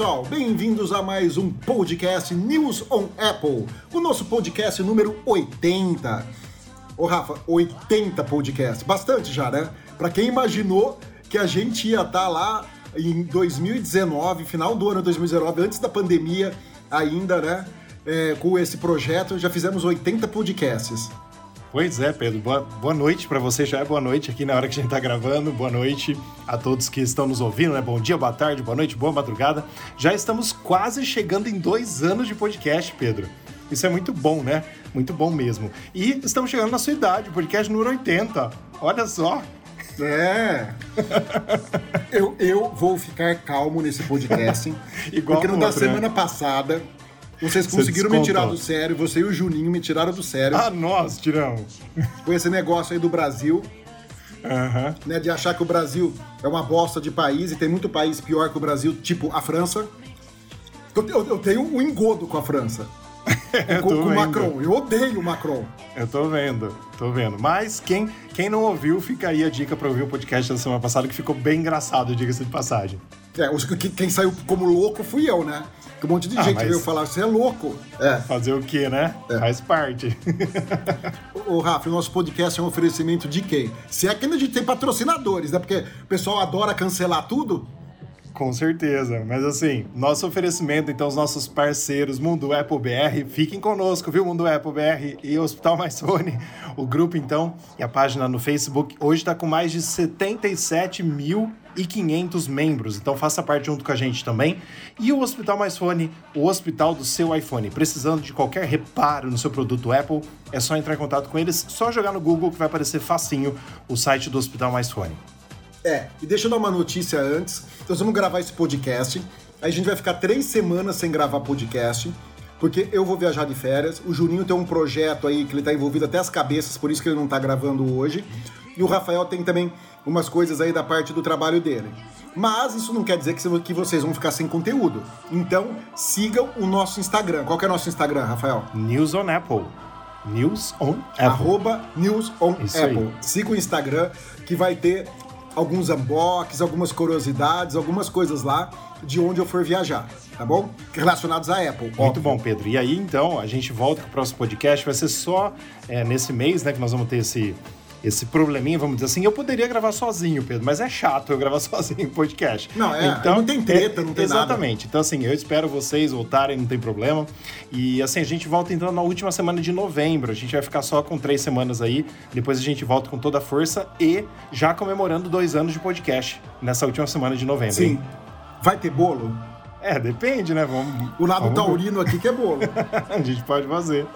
pessoal, bem-vindos a mais um podcast News on Apple, o nosso podcast número 80. Ô Rafa, 80 podcasts, bastante já, né? Para quem imaginou que a gente ia estar tá lá em 2019, final do ano 2019, antes da pandemia ainda, né? É, com esse projeto, já fizemos 80 podcasts. Pois é, Pedro. Boa, boa noite para você. Já é boa noite aqui na hora que a gente está gravando. Boa noite a todos que estão nos ouvindo, né? Bom dia, boa tarde, boa noite, boa madrugada. Já estamos quase chegando em dois anos de podcast, Pedro. Isso é muito bom, né? Muito bom mesmo. E estamos chegando na sua idade, podcast número 80. Olha só. É. eu, eu vou ficar calmo nesse podcast. Igual porque no da né? semana passada vocês conseguiram me tirar do sério, você e o Juninho me tiraram do sério. Ah, nós tiramos. Com esse negócio aí do Brasil. Uhum. Né, de achar que o Brasil é uma bosta de país e tem muito país pior que o Brasil, tipo a França. Eu, eu, eu tenho um engodo com a França. com, com o Macron. Eu odeio o Macron. Eu tô vendo, tô vendo. Mas quem, quem não ouviu, fica aí a dica para ouvir o podcast da semana passada, que ficou bem engraçado, diga-se de passagem. É, quem saiu como louco fui eu, né? Que um monte de ah, gente veio falar, você é louco. É. Fazer o quê, né? É. Faz parte. Ô, Rafa, o nosso podcast é um oferecimento de quem? Se é que a gente tem patrocinadores, né? Porque o pessoal adora cancelar tudo. Com certeza, mas assim, nosso oferecimento, então, os nossos parceiros, Mundo Apple BR, fiquem conosco, viu, Mundo Apple BR e Hospital Mais Fone, o grupo, então, e a página no Facebook, hoje está com mais de 77 mil e 500 membros, então faça parte junto com a gente também. E o Hospital Mais Fone, o hospital do seu iPhone. Precisando de qualquer reparo no seu produto Apple, é só entrar em contato com eles, só jogar no Google que vai aparecer facinho o site do Hospital Mais Fone. É, e deixa eu dar uma notícia antes. Nós vamos gravar esse podcast. Aí a gente vai ficar três semanas sem gravar podcast, porque eu vou viajar de férias. O Juninho tem um projeto aí que ele tá envolvido até as cabeças, por isso que ele não tá gravando hoje. E o Rafael tem também umas coisas aí da parte do trabalho dele. Mas isso não quer dizer que vocês vão ficar sem conteúdo. Então, sigam o nosso Instagram. Qual que é o nosso Instagram, Rafael? News on Apple. News on Apple. Arroba News on isso Apple. Aí. Siga o Instagram que vai ter alguns unboxings, algumas curiosidades, algumas coisas lá de onde eu for viajar, tá bom? Relacionados à Apple. Muito óbvio. bom, Pedro. E aí, então, a gente volta com o próximo podcast. Vai ser só é, nesse mês, né, que nós vamos ter esse esse probleminha, vamos dizer assim, eu poderia gravar sozinho, Pedro, mas é chato eu gravar sozinho em podcast. Não, é, então, não tem treta, não tem Exatamente. Nada. Então, assim, eu espero vocês voltarem, não tem problema. E, assim, a gente volta entrando na última semana de novembro. A gente vai ficar só com três semanas aí. Depois a gente volta com toda a força e já comemorando dois anos de podcast nessa última semana de novembro. Sim. Hein? Vai ter bolo? É, depende, né? Vamos, o lado vamos... taurino aqui que é bolo. a gente pode fazer,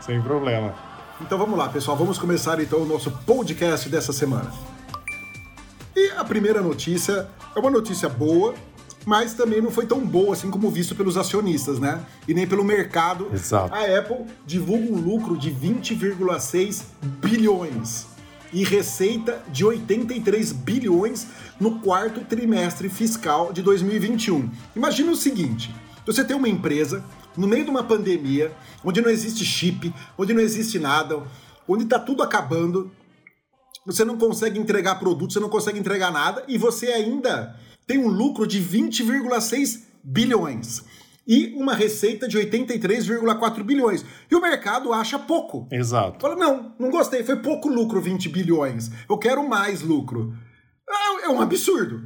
sem problema. Então vamos lá, pessoal, vamos começar então o nosso podcast dessa semana. E a primeira notícia é uma notícia boa, mas também não foi tão boa assim como visto pelos acionistas, né? E nem pelo mercado. Exato. A Apple divulga um lucro de 20,6 bilhões e receita de 83 bilhões no quarto trimestre fiscal de 2021. Imagina o seguinte: você tem uma empresa no meio de uma pandemia, onde não existe chip, onde não existe nada, onde está tudo acabando, você não consegue entregar produto, você não consegue entregar nada e você ainda tem um lucro de 20,6 bilhões e uma receita de 83,4 bilhões. E o mercado acha pouco. Exato. Fala, não, não gostei, foi pouco lucro 20 bilhões. Eu quero mais lucro. É, é um absurdo.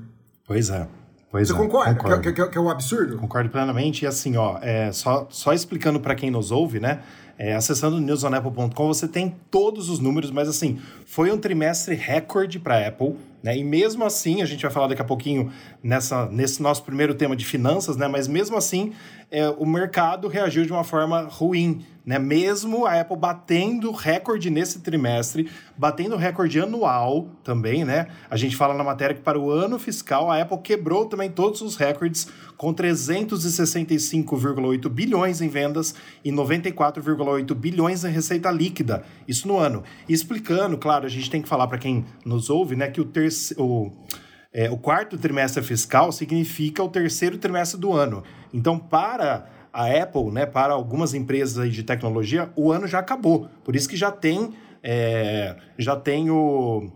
Pois é. Pois Você é, concorda? Que, que, que, é um absurdo? Concordo plenamente. E assim, ó, é, só, só explicando para quem nos ouve, né? É, acessando newsonapple.com, você tem todos os números, mas assim, foi um trimestre recorde para a Apple. Né? E mesmo assim, a gente vai falar daqui a pouquinho nessa, nesse nosso primeiro tema de finanças, né? mas mesmo assim, é, o mercado reagiu de uma forma ruim. Né? Mesmo a Apple batendo recorde nesse trimestre, batendo recorde anual também, né? A gente fala na matéria que para o ano fiscal a Apple quebrou também todos os recordes com 365,8 bilhões em vendas e 94,8 bilhões em receita líquida. Isso no ano. E explicando, claro, a gente tem que falar para quem nos ouve, né, que o terceiro é, o quarto trimestre fiscal significa o terceiro trimestre do ano. Então, para a Apple, né, para algumas empresas de tecnologia, o ano já acabou. Por isso que já tem, é, já tem o,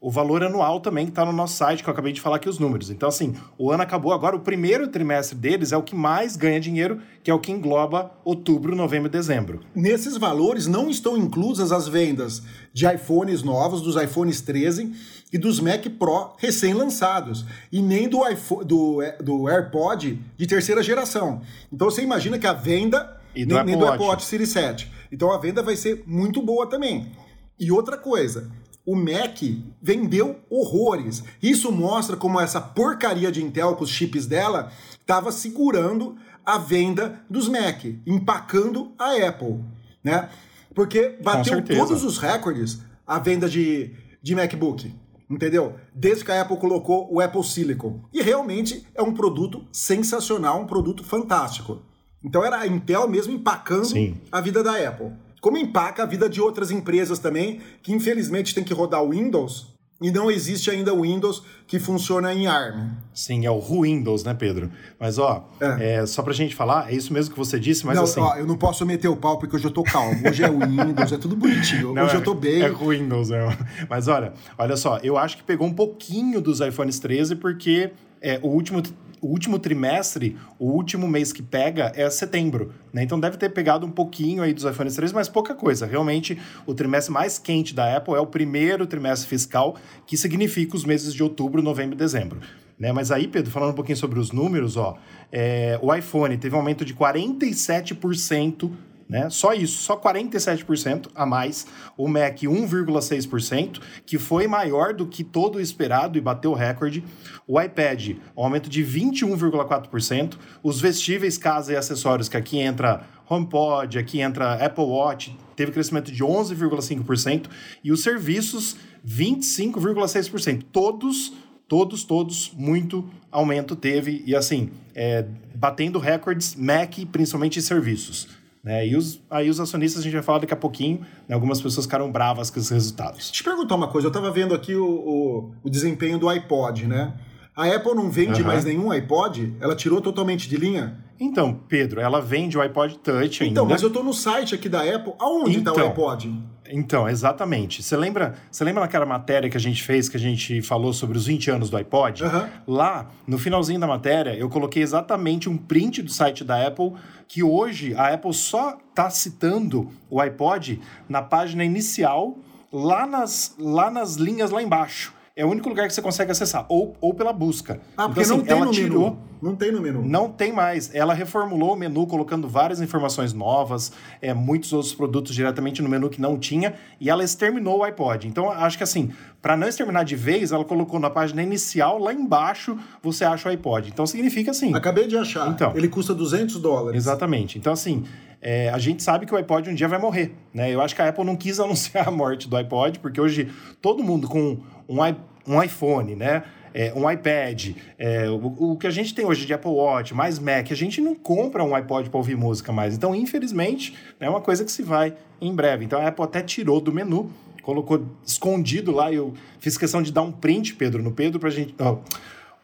o valor anual também que está no nosso site, que eu acabei de falar aqui os números. Então, assim, o ano acabou agora, o primeiro trimestre deles é o que mais ganha dinheiro, que é o que engloba outubro, novembro e dezembro. Nesses valores não estão inclusas as vendas de iPhones novos, dos iPhones 13 e dos Mac Pro recém-lançados, e nem do, iPhone, do, do AirPod de terceira geração. Então você imagina que a venda E do nem, nem do Watch Series 7. Então a venda vai ser muito boa também. E outra coisa, o Mac vendeu horrores. Isso mostra como essa porcaria de Intel com os chips dela estava segurando a venda dos Mac, empacando a Apple, né? Porque bateu todos os recordes a venda de, de MacBook, entendeu? Desde que a Apple colocou o Apple Silicon. E realmente é um produto sensacional, um produto fantástico. Então era a Intel mesmo empacando Sim. a vida da Apple. Como empaca a vida de outras empresas também, que infelizmente tem que rodar o Windows e não existe ainda o Windows que funciona em ARM. Sim, é o Windows, né, Pedro? Mas, ó, É. é, só pra gente falar, é isso mesmo que você disse, mas não, assim... ó, eu não posso meter o pau porque hoje eu tô calmo. Hoje é o Windows, é tudo bonitinho. Não, hoje é- eu tô bem. É Windows, é. Mas olha, olha só, eu acho que pegou um pouquinho dos iPhones 13 porque é, o último o último trimestre, o último mês que pega é setembro, né? Então deve ter pegado um pouquinho aí dos iPhones 13, mas pouca coisa. Realmente, o trimestre mais quente da Apple é o primeiro trimestre fiscal, que significa os meses de outubro, novembro e dezembro. Né? Mas aí, Pedro, falando um pouquinho sobre os números, ó, é, o iPhone teve um aumento de 47% né? Só isso, só 47% a mais. O Mac 1,6%, que foi maior do que todo o esperado e bateu o recorde. O iPad, um aumento de 21,4%. Os vestíveis, casa e acessórios, que aqui entra HomePod, aqui entra Apple Watch, teve crescimento de 11,5%. E os serviços, 25,6%. Todos todos, todos, muito aumento teve, e assim, é, batendo recordes Mac, principalmente em serviços. Né? E os, aí os acionistas, a gente vai falar daqui a pouquinho, né? algumas pessoas ficaram bravas com esses resultados. Deixa eu te perguntar uma coisa, eu tava vendo aqui o, o, o desempenho do iPod, né? A Apple não vende Aham. mais nenhum iPod? Ela tirou totalmente de linha? Então, Pedro, ela vende o iPod Touch ainda. Então, mas eu tô no site aqui da Apple. Aonde tá o Então. iPod? Então, exatamente. Você lembra, você lembra naquela matéria que a gente fez, que a gente falou sobre os 20 anos do iPod? Aham. Lá, no finalzinho da matéria, eu coloquei exatamente um print do site da Apple, que hoje a Apple só está citando o iPod na página inicial, lá nas, lá nas linhas lá embaixo. É o único lugar que você consegue acessar, ou, ou pela busca. Ah, porque então, não assim, tem ela no tirou. menu. Não tem no menu. Não tem mais. Ela reformulou o menu, colocando várias informações novas, é, muitos outros produtos diretamente no menu que não tinha, e ela exterminou o iPod. Então, acho que assim, para não exterminar de vez, ela colocou na página inicial, lá embaixo, você acha o iPod. Então, significa assim. Acabei de achar. Então. Ele custa 200 dólares. Exatamente. Então, assim, é, a gente sabe que o iPod um dia vai morrer, né? Eu acho que a Apple não quis anunciar a morte do iPod, porque hoje todo mundo com um, i- um iPhone, né? É, um iPad, é, o, o que a gente tem hoje de Apple Watch, mais Mac, a gente não compra um iPod para ouvir música mais. Então, infelizmente, é uma coisa que se vai em breve. Então, a Apple até tirou do menu, colocou escondido lá. Eu fiz questão de dar um print, Pedro, no Pedro, pra gente. ó,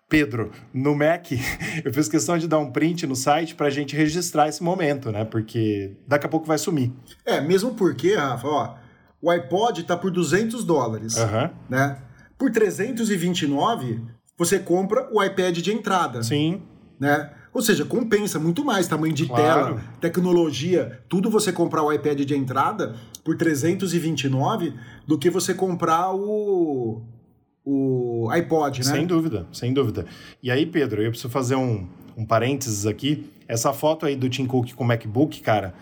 Pedro, no Mac, eu fiz questão de dar um print no site pra gente registrar esse momento, né? Porque daqui a pouco vai sumir. É, mesmo porque, Rafa, ó, o iPod tá por 200 dólares, Aham. né? Por 329, você compra o iPad de entrada, Sim, né? Ou seja, compensa muito mais tamanho de Claro. tela, tecnologia, tudo você comprar o iPad de entrada por 329 do que você comprar o o iPod, né? sem dúvida, sem dúvida. E aí, Pedro, eu preciso fazer um, um parênteses aqui. Essa foto aí do Tim Cook com o MacBook, cara,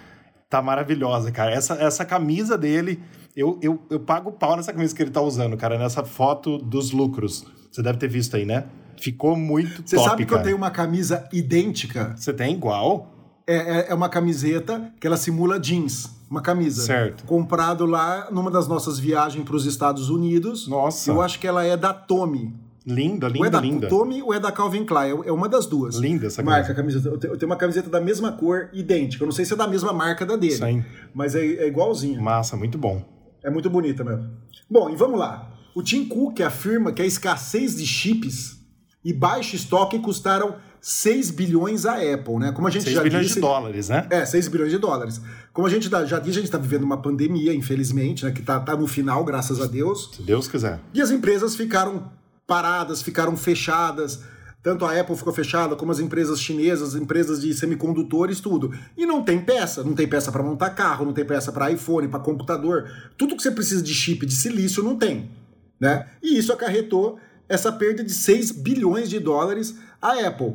tá maravilhosa, cara. Essa, essa camisa dele, eu, eu, eu pago pau nessa camisa que ele tá usando, cara, nessa foto dos lucros. Você deve ter visto aí, né? Ficou muito Você top, sabe que cara. eu tenho uma camisa idêntica? Você tem igual? É, é- é uma camiseta que ela simula jeans. Uma camisa. Certo. Comprado lá numa das nossas viagens para os Estados Unidos. Nossa. Eu acho que ela é da Tommy. Linda, ou é linda, da linda. Tommy ou é da Calvin Klein. É uma das duas. Linda essa Marca a camiseta. Eu te- eu tenho uma camiseta da mesma cor, idêntica. Eu não sei se é da mesma marca da dele. Sim. Mas é, é igualzinha. Massa, muito bom. É muito bonita mesmo. Bom, e vamos lá. O Tim Cook afirma que a escassez de chips e baixo estoque custaram 6 bilhões a Apple, né? Como a gente 6 já bilhões disse, de dólares, né? É, 6 bilhões de dólares. Como a gente já disse, a gente está vivendo uma pandemia, infelizmente, né? Que tá, tá no final, graças a Deus. Se Deus quiser. E as empresas ficaram paradas, ficaram fechadas. Tanto a Apple ficou fechada, como as empresas chinesas, empresas de semicondutores, tudo. E não tem peça. Não tem peça para montar carro, não tem peça para iPhone, para computador. Tudo que você precisa de chip de silício não tem. Né? E isso acarretou essa perda de 6 bilhões de dólares à Apple.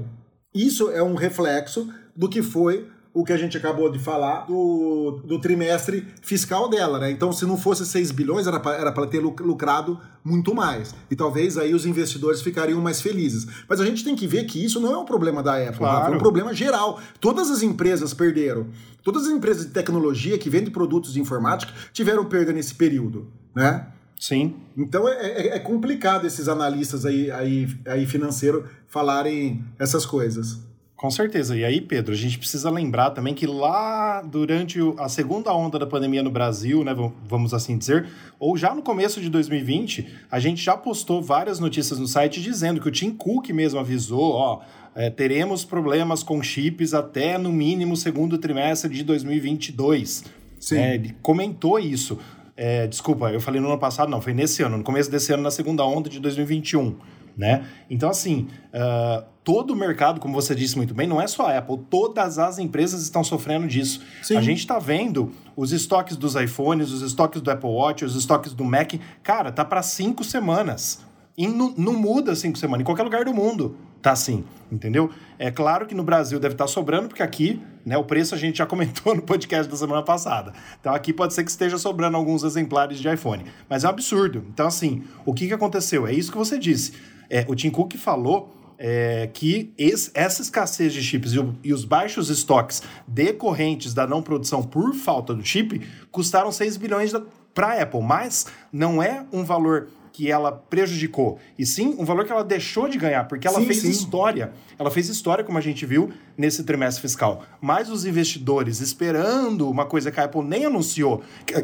Isso é um reflexo do que foi o que a gente acabou de falar do, do trimestre fiscal dela, né? Então, se não fosse 6 bilhões, era para ter lucrado muito mais. E talvez aí os investidores ficariam mais felizes. Mas a gente tem que ver que isso não é um problema da Apple, claro. É um problema geral. Todas as empresas perderam. Todas as empresas de tecnologia que vendem produtos de informática tiveram perda nesse período, né? Sim. Então é, é, é complicado esses analistas aí, aí, aí financeiro falarem essas coisas. Com certeza. E aí, Pedro, a gente precisa lembrar também que lá durante a segunda onda da pandemia no Brasil, né, vamos assim dizer, ou já no começo de 2020, a gente já postou várias notícias no site dizendo que o Tim Cook mesmo avisou, ó, é, teremos problemas com chips até no mínimo segundo trimestre de 2022. Sim. É, ele comentou isso. É, desculpa, eu falei no ano passado, não, foi nesse ano, no começo desse ano, na segunda onda de 2021 né? Então, assim, uh, todo o mercado, como você disse muito bem, não é só a Apple, todas as empresas estão sofrendo disso. Sim. A gente está vendo os estoques dos iPhones, os estoques do Apple Watch, os estoques do Mac, cara, tá para cinco semanas. E não, não muda cinco semanas, em qualquer lugar do mundo tá assim, entendeu? É claro que no Brasil deve estar tá sobrando, porque aqui, né, o preço a gente já comentou no podcast da semana passada. Então aqui pode ser que esteja sobrando alguns exemplares de iPhone. Mas é um absurdo. Então, assim, o que, que aconteceu? É isso que você disse. É, o Tim Cook falou é, que esse, essa escassez de chips e, o, e, os baixos estoques decorrentes da não produção por falta do chip custaram 6 bilhões para a Apple, mas não é um valor que ela prejudicou, e sim um valor que ela deixou de ganhar, porque ela sim, fez sim. história. Ela fez história, como a gente viu nesse trimestre fiscal. Mas os investidores, esperando uma coisa que a Apple nem anunciou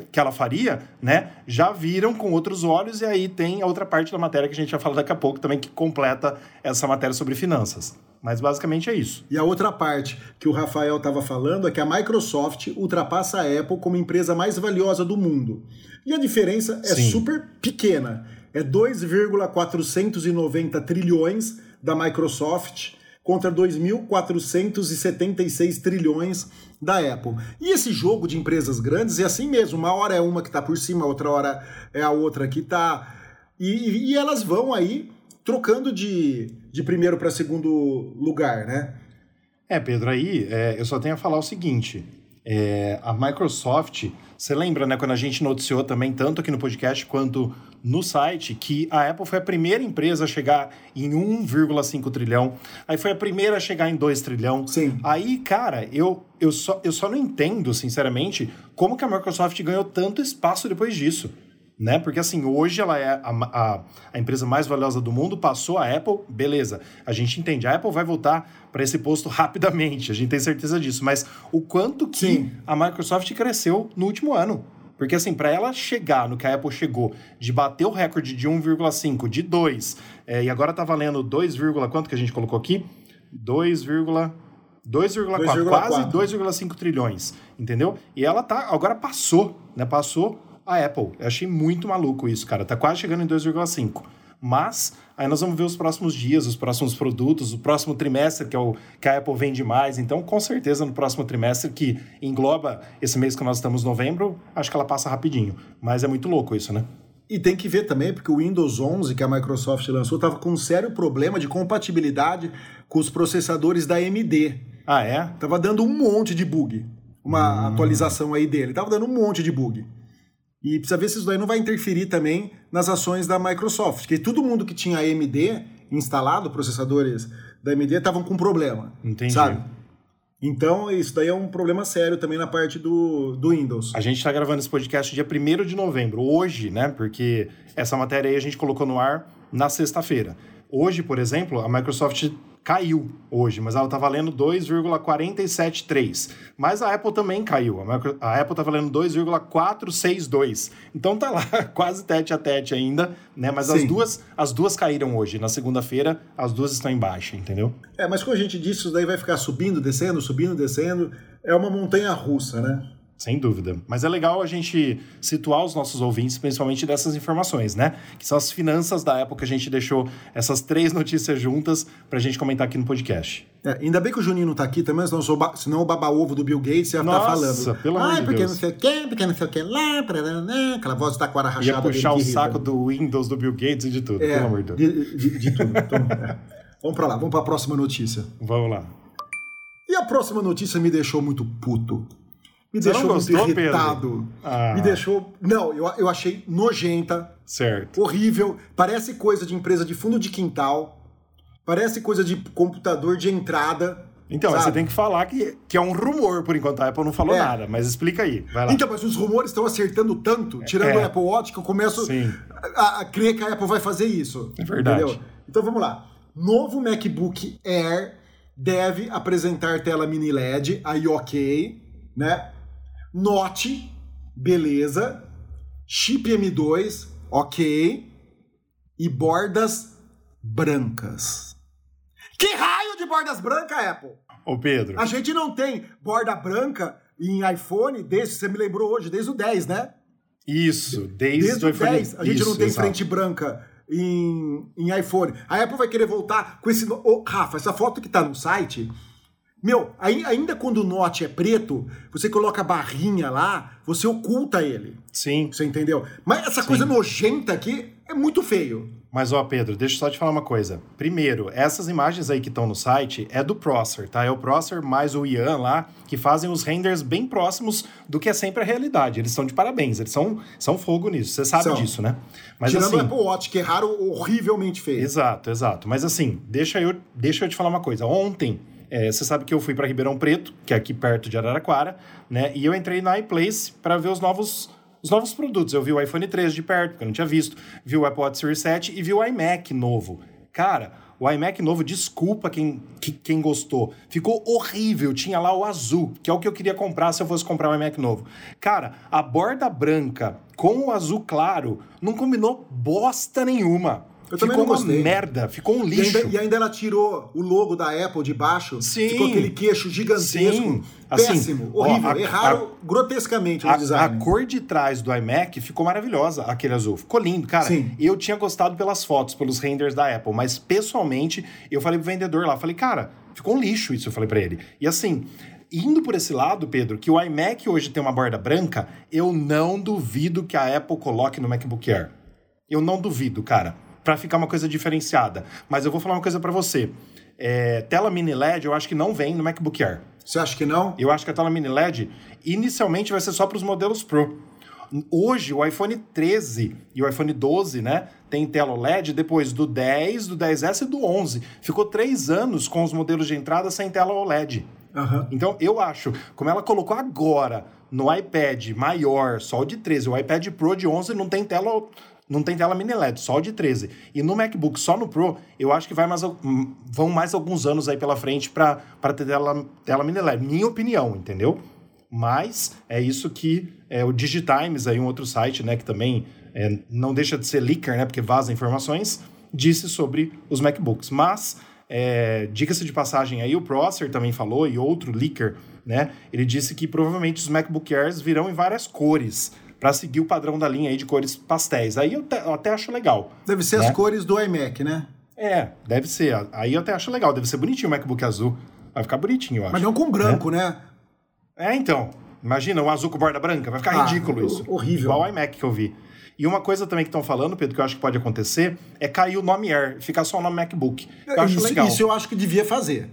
que ela faria, né, já viram com outros olhos, e aí tem a outra parte da matéria que a gente vai falar daqui a pouco também, que completa essa matéria sobre finanças. Mas basicamente é isso. E a outra parte que o Rafael estava falando é que a Microsoft ultrapassa a Apple como empresa mais valiosa do mundo. E a diferença é Sim. super pequena é 2,490 trilhões da Microsoft contra 2.476 trilhões da Apple. E esse jogo de empresas grandes é assim mesmo, uma hora é uma que está por cima, outra hora é a outra que está... E, e, elas vão aí trocando de, de primeiro para segundo lugar, né? É, Pedro, aí é, eu só tenho a falar o seguinte, é, a Microsoft, você lembra, né, quando a gente noticiou também, tanto aqui no podcast quanto no site, que a Apple foi a primeira empresa a chegar em 1,5 trilhão, aí foi a primeira a chegar em 2 trilhão. Sim. Aí, cara, eu, eu, só, eu só não entendo, sinceramente, como que a Microsoft ganhou tanto espaço depois disso né? Porque assim, hoje ela é a, a, a, empresa mais valiosa do mundo, passou a Apple, beleza. A gente entende, a Apple vai voltar para esse posto rapidamente, a gente tem certeza disso. Mas o quanto que Sim. a Microsoft cresceu no último ano? Porque assim, para ela chegar no que a Apple chegou, de bater o recorde de 1,5, de 2, é, e agora tá valendo 2, quanto que a gente colocou aqui? 2, 2,4, quase 2,5 trilhões, entendeu? E ela tá, agora passou, né? Passou a Apple. Eu achei muito maluco isso, cara. Tá quase chegando em 2,5. Mas aí nós vamos ver os próximos dias, os próximos produtos, o próximo trimestre, que é o que a Apple vende mais. Então, com certeza, no próximo trimestre, que engloba esse mês que nós estamos novembro, acho que ela passa rapidinho. Mas é muito louco isso, né? E tem que ver também, porque o Windows 11 que a Microsoft lançou estava com um sério problema de compatibilidade com os processadores da AMD. Ah, é? Tava dando um monte de bug. Uma hum. atualização aí dele. Tava dando um monte de bug. E precisa ver se isso daí não vai interferir também nas ações da Microsoft. Porque todo mundo que tinha AMD instalado, processadores da AMD, estavam com problema. Entendi. Sabe? Então, isso daí é um problema sério também na parte do, do Windows. A gente está gravando esse podcast dia 1 de novembro, hoje, né? Porque essa matéria aí a gente colocou no ar na sexta-feira. Hoje, por exemplo, a Microsoft caiu hoje, mas ela está valendo 2,473. Mas a Apple também caiu. A Apple está valendo 2,462. Então tá lá, quase tete a tete ainda, né? Mas as duas, as duas caíram hoje. Na segunda-feira, as duas estão em baixa, entendeu? É, mas como a gente disse, isso daí vai ficar subindo, descendo, subindo, descendo. É uma montanha russa, né? Sem dúvida. Mas é legal a gente situar os nossos ouvintes, principalmente dessas informações, né? Que são as finanças da época que a gente deixou essas três notícias juntas para a gente comentar aqui no podcast. É, ainda bem que o Juninho não tá aqui também, senão, sou senão o baba-ovo do Bill Gates ia estar tá falando. pelo amor de porque Deus. não sei o quê, porque não sei o que lá, né? aquela voz de taquara rachada. Ia puxar o saco do Windows, do Bill Gates e de tudo, é, pelo amor de Deus. De, de, de tudo. Então, é. Vamos para lá, vamos para a próxima notícia. Vamos lá. E a próxima notícia me deixou muito puto. Me Você deixou não gostou, muito irritado. Ah. Me deixou. Não, eu, eu achei nojenta. Certo. Horrível. Parece coisa de empresa de fundo de quintal. Parece coisa de computador de entrada. Então, sabe? você tem que falar que, que é um rumor por enquanto. A Apple não falou É. nada, mas explica aí. Vai lá. Então, mas os rumores estão acertando tanto, tirando É. o Apple Watch, que eu começo a, a crer que a Apple vai fazer isso. É verdade. Entendeu? Então vamos lá. Novo MacBook Air deve apresentar tela mini LED, aí ok, né? Note, beleza. Chip M2, ok. E bordas brancas. Que raio de bordas brancas, Apple? Ô, Pedro. A gente não tem borda branca em iPhone desde, você me lembrou hoje, desde o 10, né? Isso, desde, Desde o iPhone. 10. A gente Isso, não tem exato. frente branca em, em iPhone. A Apple vai querer voltar com esse. Ô, Rafa, essa foto que tá no site. Meu, ai- ainda quando o Note é preto, você coloca a barrinha lá, você oculta ele. Sim. Você entendeu? Mas essa coisa nojenta aqui é muito feio. Mas, ó, Pedro, deixa eu só te falar uma coisa. Primeiro, essas imagens aí que estão no site é do Prosser, tá? É o Prosser mais o Ian lá, que fazem os renders bem próximos do que é sempre a realidade. Eles estão de parabéns, eles são, são fogo nisso. Você sabe São. disso, né? Mas Tirando assim, o Apple Watch, que é raro, horrivelmente feio. Exato, exato. Mas assim, deixa eu, deixa eu te falar uma coisa. Ontem, é, você sabe que eu fui para Ribeirão Preto, que é aqui perto de Araraquara, né? E eu entrei na iPlace para ver os novos, os novos produtos. Eu vi o iPhone 13 de perto, porque eu não tinha visto. Vi o Watch Series 7 e vi o iMac novo. Cara, o iMac novo, desculpa quem, que- quem gostou. Ficou horrível. Tinha lá o azul, que é o que eu queria comprar se eu fosse comprar um iMac novo. Cara, a borda branca com o azul claro não combinou bosta nenhuma. Eu também ficou não uma gostei. merda, ficou um E lixo. ainda, e ainda ela tirou o logo da Apple de baixo. Sim. Ficou aquele queixo gigantesco. Sim. Assim, péssimo, ó, horrível. a- Erraram grotescamente no A, a cor de trás do iMac ficou maravilhosa, aquele azul. Ficou lindo, cara. Sim. Eu tinha gostado pelas fotos, pelos renders da Apple, mas pessoalmente eu falei pro vendedor lá, falei, cara, ficou um lixo isso, eu falei pra ele. E assim, indo por esse lado, Pedro, que o iMac hoje tem uma borda branca, eu não duvido que a Apple coloque no MacBook Air. Eu não duvido, cara, Pra ficar uma coisa diferenciada. Mas eu vou falar uma coisa pra você. É, tela mini LED, eu acho que não vem no MacBook Air. Você acha que não? Eu acho que a tela mini LED inicialmente vai ser só para os modelos Pro. Hoje, o iPhone 13 e o iPhone 12, né, tem tela OLED depois do 10, do 10S e do 11. Ficou três anos com os modelos de entrada sem tela OLED. Aham. Então, eu acho, como ela colocou agora no iPad maior, só o de 13, o iPad Pro de 11 não tem tela não tem tela mini LED, só o de 13. E no MacBook, só no Pro, eu acho que vai mais, vão mais alguns anos aí pela frente para ter tela, tela mini LED. Minha opinião, entendeu? Mas é isso que é, o Digitimes, aí um outro site, né, que também é, não deixa de ser leaker, né, porque vaza informações, disse sobre os MacBooks. Mas, é, diga-se de passagem aí, o Prosser também falou, e outro leaker, né, ele disse que provavelmente os MacBook Airs virão em várias cores, para seguir o padrão da linha aí de cores pastéis. Aí eu, te- eu até acho legal. Deve ser Né? as cores do iMac, né? É, deve ser. Aí eu até acho legal, deve ser bonitinho o MacBook azul. Vai ficar bonitinho, eu acho. Mas não com branco, né? É, então. Imagina um azul com borda branca, vai ficar Ah, ridículo isso. horrível. Igual o iMac que eu vi. E uma coisa também que estão falando, Pedro, que eu acho que pode acontecer, é cair o nome Air, ficar só o nome MacBook. Eu acho isso, legal. isso eu acho que devia fazer.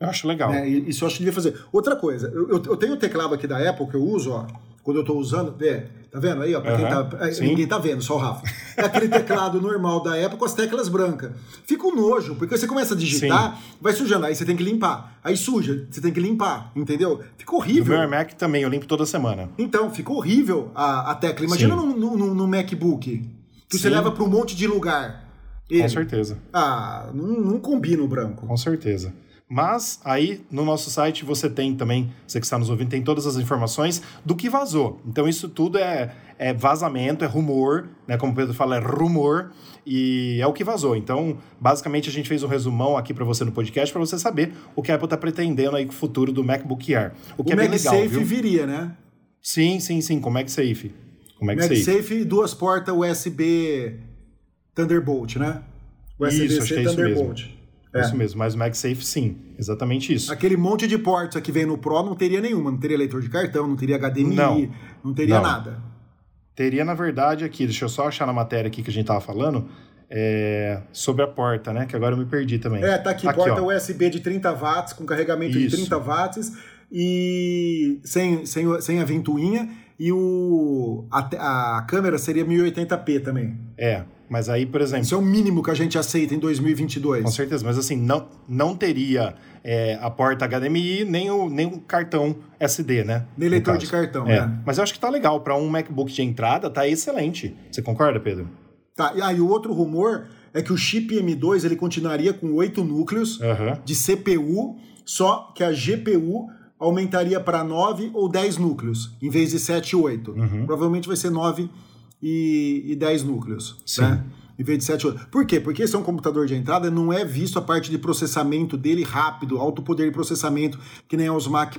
Eu acho legal. né? Isso eu acho que devia fazer. Outra coisa, eu- eu tenho o teclado aqui da Apple que eu uso, ó. Quando eu tô usando, vê, tá vendo aí, ó? Pra quem tá, sim. ninguém tá vendo, só o Rafa. É aquele teclado normal da Apple com as teclas brancas. Fica um nojo, porque você começa a digitar, vai sujando, aí você tem que limpar. Aí suja, você tem que limpar, entendeu? Fica O horrível. meu iMac também, eu limpo toda semana. Então, fica horrível a, a tecla. Imagina Sim. no, no, no- no MacBook, que você Sim. leva para um monte de lugar. Ele. Com certeza. Ah, não, não combina o branco. Com certeza. Mas aí no nosso site você tem também, você que está nos ouvindo, tem todas as informações do que vazou. Então isso tudo é, é vazamento, é rumor, né? Como o Pedro fala, é rumor e é o que vazou. Então, basicamente a gente fez um resumão aqui para você no podcast para você saber o que a Apple está pretendendo aí com o futuro do MacBook Air. O que o é bem legal, MagSafe viu? viria, né? Sim, sim, sim, com MagSafe. Com MagSafe. MagSafe e duas portas USB Thunderbolt, né? Acho que é isso Thunderbolt. É. Isso mesmo, mas o MagSafe sim, exatamente isso. Aquele monte de portas que vem no Pro não teria nenhuma, não teria leitor de cartão, não teria HDMI, Não. não, teria Não. nada. Teria, na verdade, aqui, deixa eu só achar na matéria aqui que a gente tava falando, é, sobre a porta, né? Que agora eu me perdi também. É, tá aqui, porta ó. USB de 30 watts, com carregamento de Isso. 30 watts e sem, sem, sem a ventoinha e o, a, a câmera seria 1080p também. É, mas aí, por exemplo, Isso é o mínimo que a gente aceita em 2022. com certeza, mas assim, não, não teria é, a porta HDMI nem o, nem o cartão SD, né? Nem leitor de cartão, É, né? mas eu acho que tá legal, para um MacBook de entrada, tá excelente. Você concorda, Pedro? Tá, e aí o outro rumor é que o chip M2 ele continuaria com oito núcleos Aham. de CPU, só que a GPU aumentaria para 9 ou 10 núcleos, em vez de 7 e 8. Uhum. Provavelmente vai ser 9 e, e 10 núcleos, Sim. né? Em vez de 7 e 8. Por quê? Porque esse é um computador de entrada, não é visto a parte de processamento dele rápido, alto poder de processamento, que nem os Mac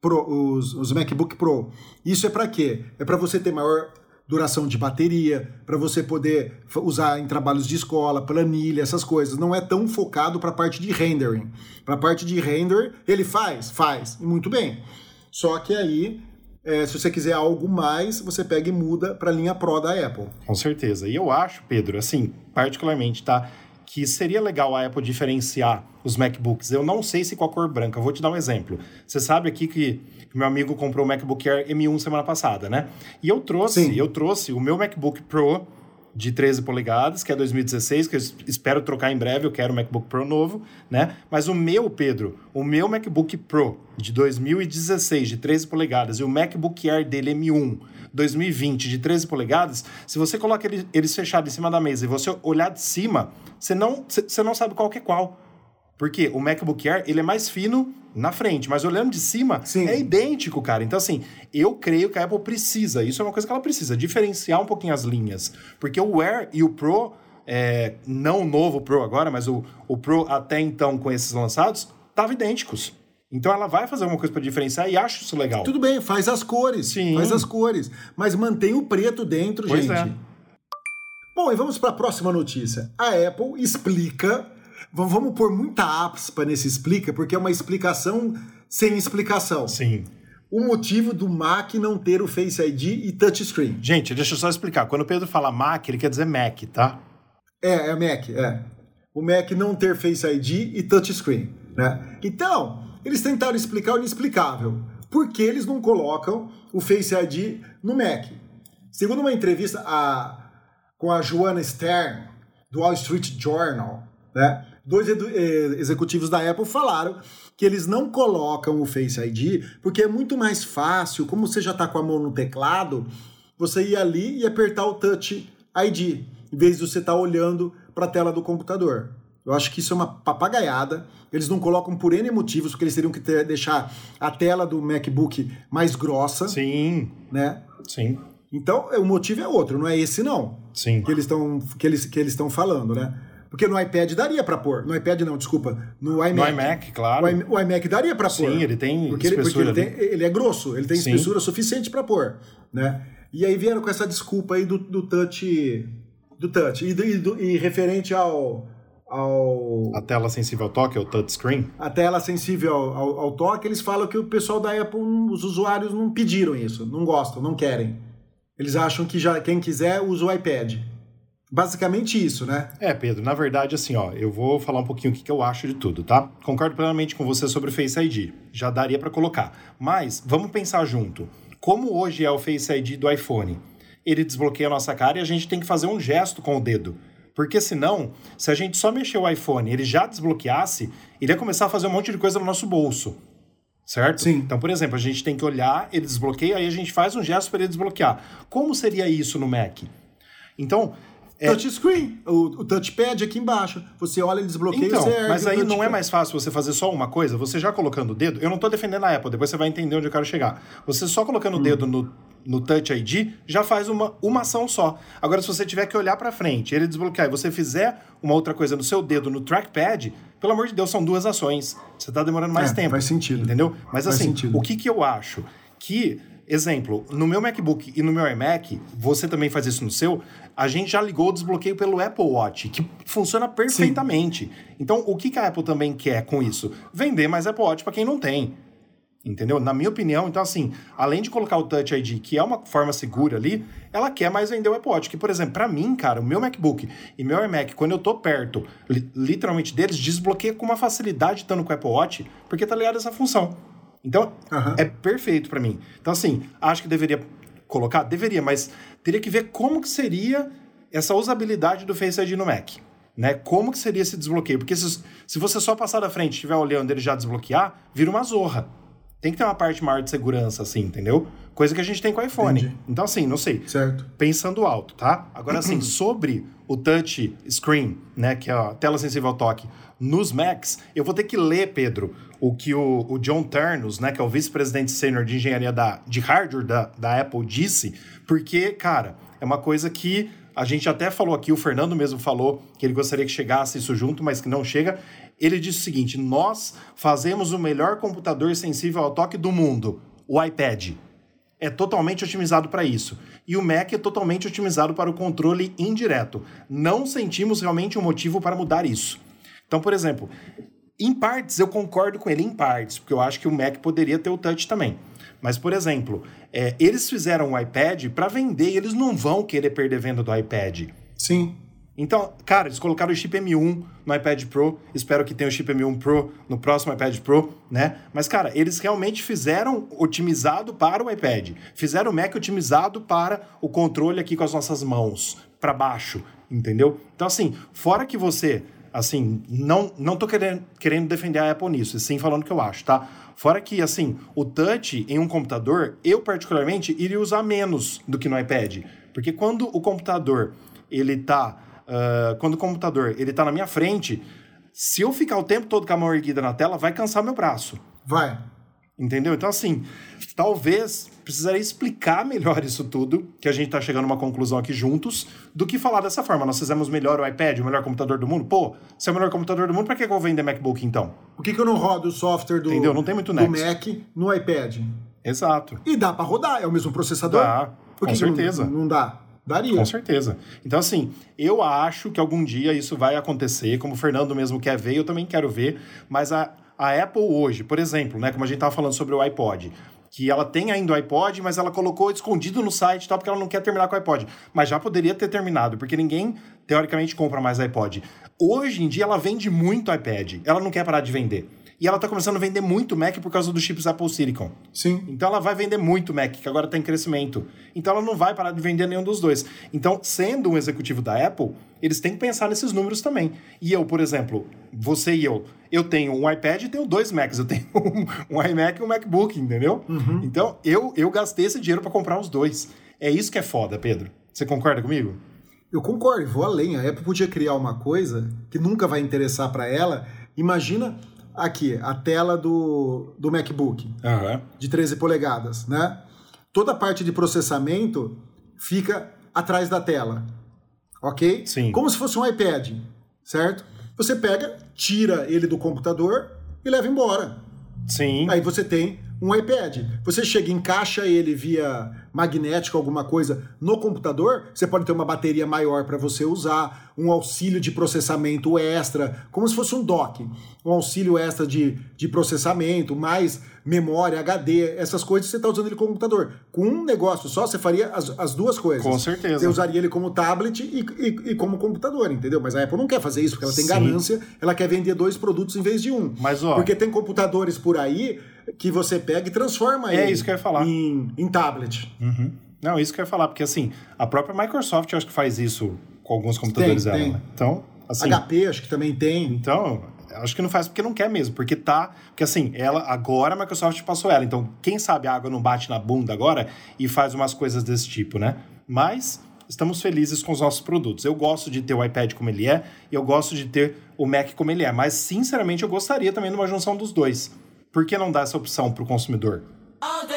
Pro, os, os MacBook Pro. Isso é para quê? É para você ter maior duração de bateria, para você poder usar em trabalhos de escola, planilha, essas coisas. Não é tão focado para a parte de rendering. Para a parte de render, ele faz, faz, e muito bem. Só que aí, é, se você quiser algo mais, você pega e muda para a linha Pro da Apple. Com certeza. E eu acho, Pedro, assim, particularmente, tá? Que seria legal a Apple diferenciar os MacBooks. Eu não sei se com a cor branca. Vou te dar um exemplo. Você sabe aqui que meu amigo comprou o MacBook Air M1 semana passada, né? E eu trouxe, Sim. eu trouxe o meu MacBook Pro de 13 polegadas, que é 2016, que eu es- espero trocar em breve, eu quero um MacBook Pro novo, né? Mas o meu, Pedro, o meu MacBook Pro de 2016, de 13 polegadas, e o MacBook Air dele M1 2020 de 13 polegadas, se você coloca ele- eles fechados em cima da mesa e você olhar de cima, você não, você não sabe qual que é qual. Porque o MacBook Air, ele é mais fino na frente, mas olhando de cima, Sim. é idêntico, cara. Então, assim, eu creio que a Apple precisa, isso é uma coisa que ela precisa, diferenciar um pouquinho as linhas. Porque o Air e o Pro, é, não o novo Pro agora, mas o, o Pro até então com esses lançados, estavam idênticos. Então ela vai fazer alguma coisa para diferenciar e acho isso legal. Tudo bem, faz as cores. Sim. Faz as cores. Mas mantém o preto dentro, Pois gente. é. Bom, e vamos para a próxima notícia. A Apple explica. Vamos pôr muita aspa nesse explica, porque é uma explicação sem explicação. Sim. O motivo do Mac não ter o Face ID e touchscreen. Gente, deixa eu só explicar. Quando o Pedro fala Mac, ele quer dizer Mac, tá? É, é Mac, é. O Mac não ter Face ID e touchscreen, né? Então, eles tentaram explicar o inexplicável. Por que eles não colocam o Face ID no Mac? Segundo uma entrevista a- com a Joanna Stern, do Wall Street Journal, né? Dois eh, executivos da Apple falaram que eles não colocam o Face ID porque é muito mais fácil, como você já está com a mão no teclado, você ir ali e apertar o Touch ID, em vez de você estar olhando para a tela do computador. Eu acho que isso é uma papagaiada. Eles não colocam por N motivos, porque eles teriam que ter- deixar a tela do MacBook mais grossa, Sim, né? sim, Então, o motivo é outro, não é esse não sim. que eles estão que eles que eles estão falando, né? Porque no iPad daria para pôr, no iPad não, desculpa, no iMac. No iMac, claro. O, iM- o iMac daria para pôr. Sim, ele tem porque ele, porque espessura ele, tem- ele é grosso, ele tem Sim. espessura suficiente para pôr, né? E aí vieram com essa desculpa aí do, do touch do touch e, do- e e referente ao ao A tela sensível ao toque é o touchscreen. a tela sensível ao, ao- ao toque, eles falam que o pessoal da Apple, os usuários não pediram isso, não gostam, não querem. Eles acham que já quem quiser usa o iPad. Basicamente isso, né? É, Pedro, na verdade, assim, ó, eu vou falar um pouquinho o que que eu acho de tudo, tá? Concordo plenamente com você sobre o Face ID. Já daria pra colocar. Mas, vamos pensar junto. Como hoje é o Face ID do iPhone? Ele desbloqueia a nossa cara e a gente tem que fazer um gesto com o dedo. Porque senão, se a gente só mexer o iPhone e ele já desbloqueasse, ele ia começar a fazer um monte de coisa no nosso bolso. Certo? Sim. Então, por exemplo, a gente tem que olhar, ele desbloqueia, aí a gente faz um gesto para ele desbloquear. Como seria isso no Mac? Então, É... Touchscreen, o, o touchpad aqui embaixo. Você olha, ele desbloqueia então, você Mas aí não é mais fácil você fazer só uma coisa? Você já colocando o dedo. Eu não estou defendendo a Apple, depois você vai entender onde eu quero chegar. Você só colocando hum. o dedo no, no Touch ID já faz uma, uma ação só. Agora, se você tiver que olhar para frente, ele desbloquear e você fizer uma outra coisa no seu dedo no trackpad, pelo amor de Deus, são duas ações. Você está demorando mais é, tempo. Faz sentido. Entendeu? Mas faz assim, sentido. o que, que eu acho? Que Exemplo, no meu MacBook e no meu iMac, você também faz isso no seu, a gente já ligou o desbloqueio pelo Apple Watch, que funciona perfeitamente. Sim. Então, o que, a Apple também quer com isso? Vender mais Apple Watch para quem não tem. Entendeu? Na minha opinião, então assim, além de colocar o Touch ID, que é uma forma segura ali, ela quer mais vender o Apple Watch. Que, por exemplo, para mim, cara, o meu MacBook e meu iMac, quando eu tô perto, li literalmente deles, desbloqueia com uma facilidade estando com o Apple Watch, porque tá ligado essa função. Então, uhum. é perfeito para mim. Então, assim, acho que deveria colocar? Deveria, mas teria que ver como que seria essa usabilidade do Face ID no Mac. Né? Como que seria esse desbloqueio? Porque se, se você só passar da frente e estiver olhando ele já desbloquear, vira uma zorra. Tem que ter uma parte maior de segurança, assim, entendeu? Coisa que a gente tem com o iPhone. Entendi. Então, assim, não sei. Certo. Pensando alto, tá? Agora, assim, sobre o touch screen, né, que é a tela sensível ao toque, nos Macs, eu vou ter que ler, Pedro, o que o, o John Turnus, né, que é o vice-presidente sênior de engenharia da, de hardware da, da Apple, disse, porque, cara, é uma coisa que a gente até falou aqui, o Fernando mesmo falou que ele gostaria que chegasse isso junto, mas que não chega. Ele disse o seguinte: nós fazemos o melhor computador sensível ao toque do mundo, o iPad. É totalmente otimizado para isso. E o Mac é totalmente otimizado para o controle indireto. Não sentimos realmente um motivo para mudar isso. Então, por exemplo, em partes, eu concordo com ele, em partes, porque eu acho que o Mac poderia ter o touch também. Mas, por exemplo, é, eles fizeram o iPad para vender e eles não vão querer perder venda do iPad. Sim. Então, cara, eles colocaram o chip M1 no iPad Pro. Espero que tenha o chip M1 Pro no próximo iPad Pro, né? Mas, cara, eles realmente fizeram otimizado para o iPad. Fizeram o Mac otimizado para o controle aqui com as nossas mãos, para baixo, entendeu? Então, assim, fora que você assim, não, não tô querendo, querendo defender a Apple nisso, sim falando o que eu acho, tá? Fora que, assim, o touch em um computador, eu particularmente iria usar menos do que no iPad. Porque quando o computador, ele tá... Uh, quando o computador, ele tá na minha frente, se eu ficar o tempo todo com a mão erguida na tela, vai cansar meu braço. Vai. Entendeu? Então, assim, talvez precisaria explicar melhor isso tudo, que a gente está chegando a uma conclusão aqui juntos, do que falar dessa forma. Nós fizemos melhor o iPad, o melhor computador do mundo. Pô, se é o melhor computador do mundo, para que eu vou vender MacBook então? Por que, que eu não rodo o software do, Entendeu? Não tem muito do Mac no iPad? Exato. E dá para rodar, é o mesmo processador? Dá, com certeza. Não, não dá? Daria. Com certeza. Então, assim, eu acho que algum dia isso vai acontecer, como o Fernando mesmo quer ver, eu também quero ver, mas a a Apple hoje, por exemplo, né, como a gente estava falando sobre o iPod, que ela tem ainda o iPod, mas ela colocou escondido no site tal, porque ela não quer terminar com o iPod. Mas já poderia ter terminado, porque ninguém, teoricamente, compra mais iPod. Hoje em dia, ela vende muito iPad. Ela não quer parar de vender. E ela está começando a vender muito Mac por causa dos chips Apple Silicon. Sim. Então ela vai vender muito Mac, que agora está em crescimento. Então ela não vai parar de vender nenhum dos dois. Então, sendo um executivo da Apple, eles têm que pensar nesses números também. E eu, por exemplo, você e eu, eu tenho um iPad e tenho dois Macs. Eu tenho um, um iMac e um MacBook, entendeu? Uhum. Então eu, eu gastei esse dinheiro para comprar os dois. É isso que é foda, Pedro. Você concorda comigo? Eu concordo, vou além. A Apple podia criar uma coisa que nunca vai interessar para ela. Imagina aqui, a tela do, do MacBook, uhum. de 13 polegadas, né? Toda a parte de processamento fica atrás da tela, ok? Sim. Como se fosse um iPad, certo? Você pega, tira ele do computador e leva embora. Sim. Aí você tem um iPad. Você chega, encaixa ele via magnético, alguma coisa no computador, você pode ter uma bateria maior para você usar, um auxílio de processamento extra, como se fosse um dock, um auxílio extra de, de processamento, mais memória, HD, essas coisas você está usando ele como computador. Com um negócio só, você faria as, as duas coisas. Com certeza. Você usaria ele como tablet e, e, e como computador, entendeu? Mas a Apple não quer fazer isso, porque ela tem Sim. ganância, ela quer vender dois produtos em vez de um. Mas, ó, porque tem computadores por aí que você pega e transforma é ele isso que eu ia falar. Em, em tablet. Uhum. Não, isso que eu ia falar, porque assim, a própria Microsoft eu acho que faz isso com alguns computadores tem, dela. Tem. Né? Então, assim. HP acho que também tem. Então, acho que não faz porque não quer mesmo, porque tá. Porque assim, ela agora a Microsoft passou ela. Então, quem sabe a água não bate na bunda agora e faz umas coisas desse tipo, né? Mas estamos felizes com os nossos produtos. Eu gosto de ter o iPad como ele é e eu gosto de ter o Mac como ele é, mas sinceramente eu gostaria também de uma junção dos dois. Por que não dar essa opção para o consumidor? All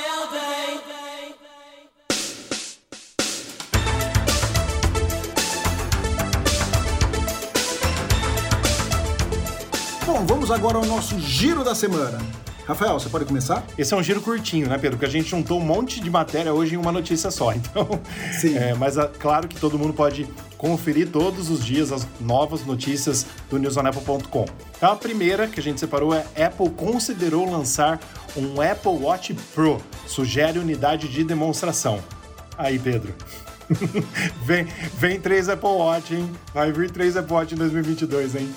Bom, vamos agora ao nosso giro da semana. Rafael, você pode começar? Esse é um giro curtinho, né, Pedro? Porque a gente juntou um monte de matéria hoje em uma notícia só. Então, Sim. É, mas é, claro que todo mundo pode conferir todos os dias as novas notícias do newsonapple.com. Então, a primeira que a gente separou é Apple considerou lançar um Apple Watch Pro. Sugere unidade de demonstração. Aí, Pedro. vem, vem três Apple Watch, hein? Vai vir três Apple Watch em 2022, hein?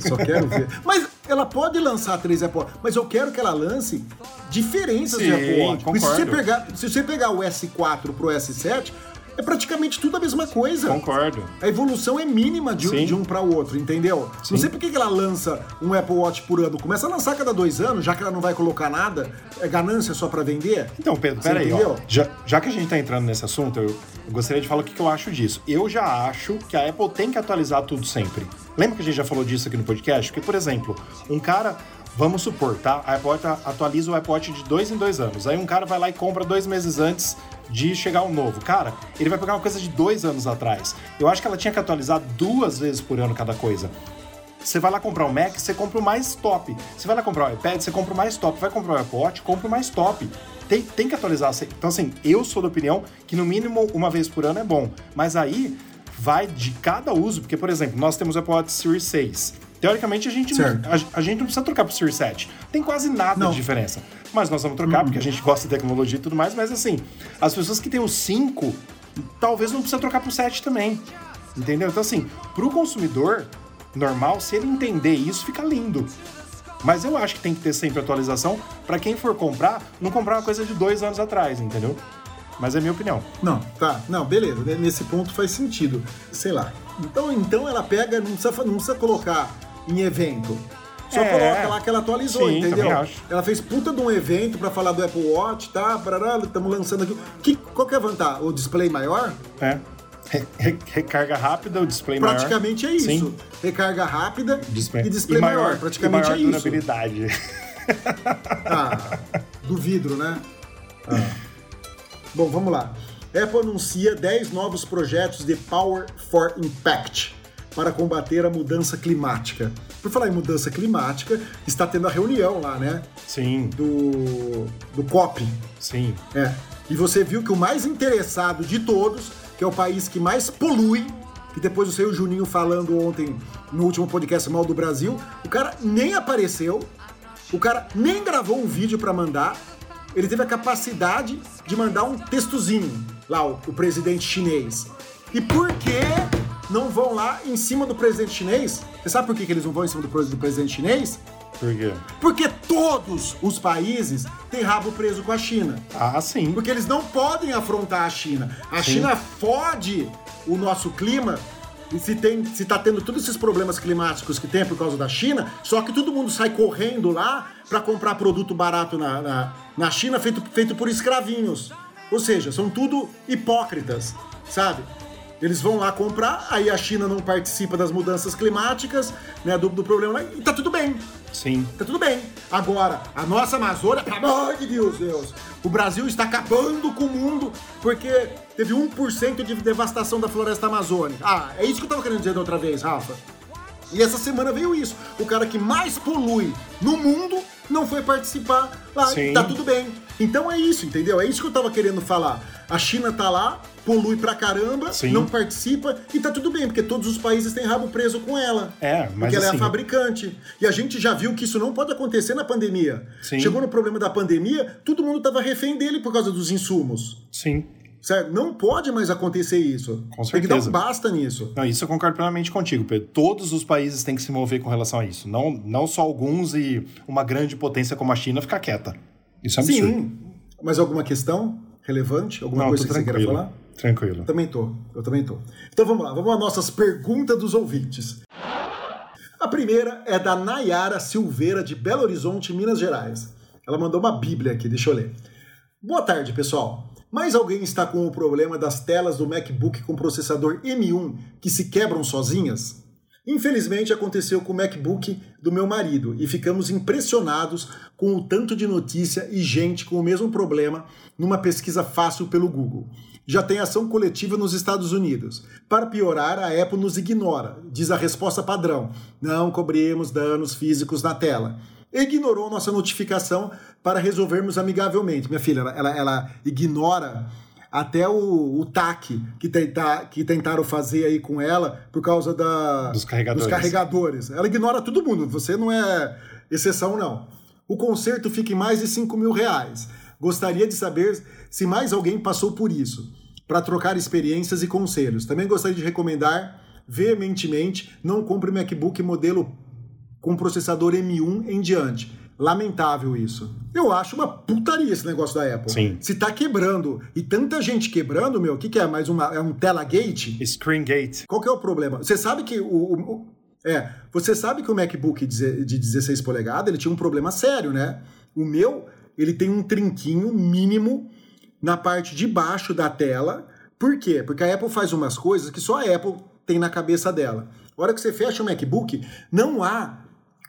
Só quero ver. Mas ela pode lançar três Apple mas eu quero que ela lance diferenças Sim, de Apple Watch. Se você, pegar, se você pegar o S4 pro S7, é praticamente tudo a mesma coisa. Concordo. A evolução é mínima de, de um para o outro, entendeu? Sim. Não sei por que ela lança um Apple Watch por ano. Começa a lançar cada dois anos, já que ela não vai colocar nada, é ganância só para vender. Então, Pedro, peraí, ó, já, já que a gente tá entrando nesse assunto, eu, eu gostaria de falar o que, que eu acho disso. Eu já acho que a Apple tem que atualizar tudo sempre. Lembra que a gente já falou disso aqui no podcast? Porque, por exemplo, um cara Vamos supor, tá? A Apple atualiza o Watch de dois em dois anos. Aí um cara vai lá e compra dois meses antes de chegar um novo. Cara, ele vai pegar uma coisa de dois anos atrás. Eu acho que ela tinha que atualizar duas vezes por ano cada coisa. Você vai lá comprar o Mac, você compra o mais top. Você vai lá comprar o iPad, você compra o mais top. Vai comprar o Watch, compra o mais top. Tem, tem que atualizar. Então, assim, eu sou da opinião que no mínimo uma vez por ano é bom. Mas aí vai de cada uso, porque, por exemplo, nós temos o Watch Series 6. Teoricamente, a gente, não, a, a, gente não precisa trocar pro Series 7. Tem quase nada não. de diferença. Mas nós vamos trocar, uhum. porque a gente gosta de tecnologia e tudo mais. Mas assim, as pessoas que têm o 5, talvez não precisa trocar pro 7 também. Entendeu? Então, assim, pro consumidor normal, se ele entender isso, fica lindo. Mas eu acho que tem que ter sempre atualização para quem for comprar, não comprar uma coisa de dois anos atrás, entendeu? Mas é minha opinião. Não, tá. Não, beleza. Nesse ponto faz sentido. Sei lá. Então, então ela pega, não precisa, não precisa colocar em evento. Só é, coloca lá que ela atualizou, sim, entendeu? Ela fez puta de um evento para falar do Apple Watch, tá? Estamos lançando aqui. Que, qual que é a vantagem? O display maior? É. Re recarga rápida, o display praticamente maior. Praticamente é isso. Sim. Recarga rápida display. e display e maior, maior. Praticamente e maior é durabilidade. isso. Ah, do vidro, né? Ah. Bom, vamos lá. Apple anuncia 10 novos projetos de Power for Impact para combater a mudança climática. Por falar em mudança climática, está tendo a reunião lá, né? Sim. Do, do COP. Sim. É. E você viu que o mais interessado de todos, que é o país que mais polui, que depois eu sei o Juninho falando ontem no último podcast mal do Brasil, o cara nem apareceu, o cara nem gravou um vídeo para mandar, ele teve a capacidade de mandar um textozinho lá, o, o presidente chinês. E por que não vão lá em cima do presidente chinês. Você sabe por que, que eles não vão em cima do, presidente chinês? Por quê? Porque todos os países têm rabo preso com a China. Ah, sim. Porque eles não podem afrontar a China. A sim. China fode o nosso clima e se, tem, se tá tendo todos esses problemas climáticos que tem por causa da China, só que todo mundo sai correndo lá para comprar produto barato na, na, na China feito, feito por escravinhos. Ou seja, são tudo hipócritas, sabe? Eles vão lá comprar, aí a China não participa das mudanças climáticas, né, do, do problema lá, e tá tudo bem. Sim. Tá tudo bem. Agora, a nossa Amazônia, pelo amor de Deus, Deus, o Brasil está acabando com o mundo porque teve 1% de devastação da floresta amazônica. Ah, é isso que eu tava querendo dizer da outra vez, Rafa. E essa semana veio isso. O cara que mais polui no mundo não foi participar lá. Sim. Tá tudo bem. Então é isso, entendeu? É isso que eu tava querendo falar. A China tá lá, polui pra caramba, Sim. não participa e tá tudo bem, porque todos os países têm rabo preso com ela. É, mas Porque ela assim... é a assim, fabricante. E a gente já viu que isso não pode acontecer na pandemia. Sim. Chegou no problema da pandemia, todo mundo tava refém dele por causa dos insumos. Sim. Certo? Não pode mais acontecer isso. Com certeza. Tem que dar um basta nisso. Não, isso eu concordo plenamente contigo, Pedro. Todos os países têm que se mover com relação a isso. Não, não só alguns e uma grande potência como a China ficar quieta. Isso é absurdo. Sim. Mas alguma questão relevante? Alguma não, coisa que tranquilo. você queira falar? Tranquilo. Também tô. Eu também tô. Então vamos lá. Vamos às nossas perguntas dos ouvintes. A primeira é da Nayara Silveira, de Belo Horizonte, Minas Gerais. Ela mandou uma bíblia aqui, deixa eu ler. Boa tarde, pessoal. Mais alguém está com o problema das telas do MacBook com processador M1 que se quebram sozinhas? Infelizmente aconteceu com o MacBook do meu marido e ficamos impressionados com o tanto de notícia e gente com o mesmo problema numa pesquisa fácil pelo Google. Já tem ação coletiva nos Estados Unidos. Para piorar, a Apple nos ignora, diz a resposta padrão: não cobrimos danos físicos na tela. Ignorou nossa notificação para resolvermos amigavelmente. Minha filha, ela, ela ignora até o, o TAC que, tenta, que tentaram fazer aí com ela por causa da, dos, carregadores. dos carregadores. Ela ignora todo mundo, você não é exceção, não. O conserto fica em mais de 5 mil reais. Gostaria de saber se mais alguém passou por isso, para trocar experiências e conselhos. Também gostaria de recomendar veementemente não compre MacBook modelo com processador M1 em diante Lamentável isso. Eu acho uma putaria esse negócio da Apple. Sim. Se tá quebrando e tanta gente quebrando, meu, o que, que é? Mais uma, é um Telagate? Screengate. Qual que é o problema? Você sabe que o, o é, você sabe que o MacBook de 16 polegadas, ele tinha um problema sério, né? O meu, ele tem um trinquinho mínimo na parte de baixo da tela. Por quê? Porque a Apple faz umas coisas que só a Apple tem na cabeça dela. A hora que você fecha o MacBook, não há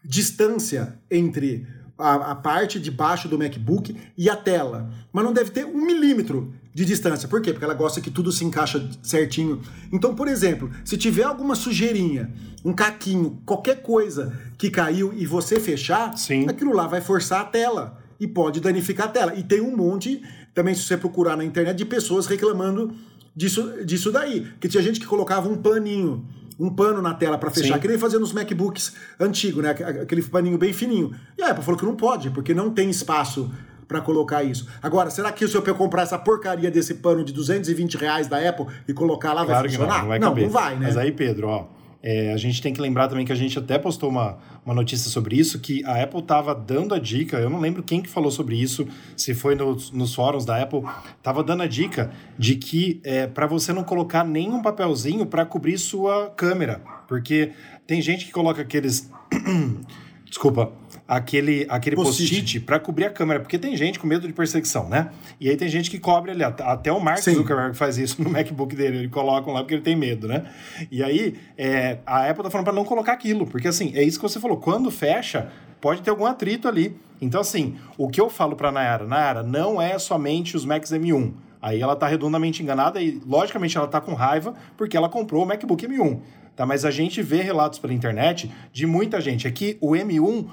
distância entre a, a, parte de baixo do MacBook e a tela. Mas não deve ter um milímetro de distância. Por quê? Porque ela gosta que tudo se encaixa certinho. Então, por exemplo, se tiver alguma sujeirinha, um caquinho, qualquer coisa que caiu e você fechar, Sim. aquilo lá vai forçar a tela e pode danificar a tela. E tem um monte, também se você procurar na internet, de pessoas reclamando disso, disso daí. Que tinha gente que colocava um paninho um pano na tela para fechar, Sim. que nem fazia nos MacBooks antigos, né? Aquele paninho bem fininho. E a Apple falou que não pode, porque não tem espaço para colocar isso. Agora, será que se eu comprar essa porcaria desse pano de 220 reais da Apple e colocar lá claro vai funcionar? não, vai, não, não vai, né? Mas aí, Pedro, ó, é, a gente tem que lembrar também que a gente até postou uma, uma notícia sobre isso, que a Apple estava dando a dica, eu não lembro quem que falou sobre isso, se foi nos, nos fóruns da Apple, estava dando a dica de que é, para você não colocar nenhum papelzinho para cobrir sua câmera, porque tem gente que coloca aqueles... Desculpa aquele, aquele post-it post para cobrir a câmera, porque tem gente com medo de perseguição, né? E aí tem gente que cobre ali, até o Mark Sim. Zuckerberg faz isso no MacBook dele, ele coloca lá porque ele tem medo, né? E aí é, a Apple tá falando para não colocar aquilo, porque assim, é isso que você falou, quando fecha, pode ter algum atrito ali. Então assim, o que eu falo para Nayara, Nayara, não é somente os Macs M1. Aí ela tá redondamente enganada e, logicamente, ela tá com raiva porque ela comprou o MacBook M1. Tá? Mas a gente vê relatos pela internet de muita gente. Aqui, o M1,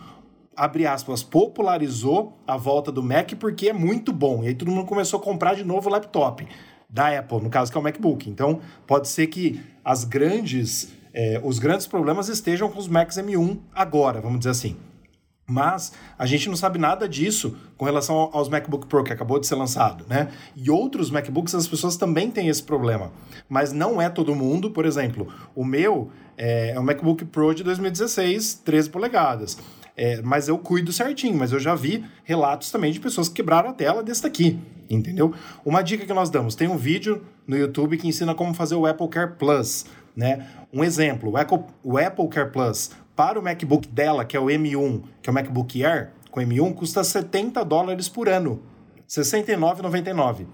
abre aspas, popularizou a volta do Mac porque é muito bom. E aí todo mundo começou a comprar de novo o laptop da Apple, no caso que é o MacBook. Então, pode ser que as grandes, eh, os grandes problemas estejam com os Macs M1 agora, vamos dizer assim. Mas a gente não sabe nada disso com relação aos MacBook Pro que acabou de ser lançado, né? E outros MacBooks as pessoas também têm esse problema, mas não é todo mundo. Por exemplo, o meu é, é um MacBook Pro de 2016, 13 polegadas. É, mas eu cuido certinho, mas eu já vi relatos também de pessoas que quebraram a tela desse daqui, entendeu? Uma dica que nós damos, tem um vídeo no YouTube que ensina como fazer o Apple Care Plus, né? Um exemplo, o Apple, o Apple Care Plus para o MacBook dela, que é o M1, que é o MacBook Air, com M1, custa 70 dólares por ano. R$ 69,99.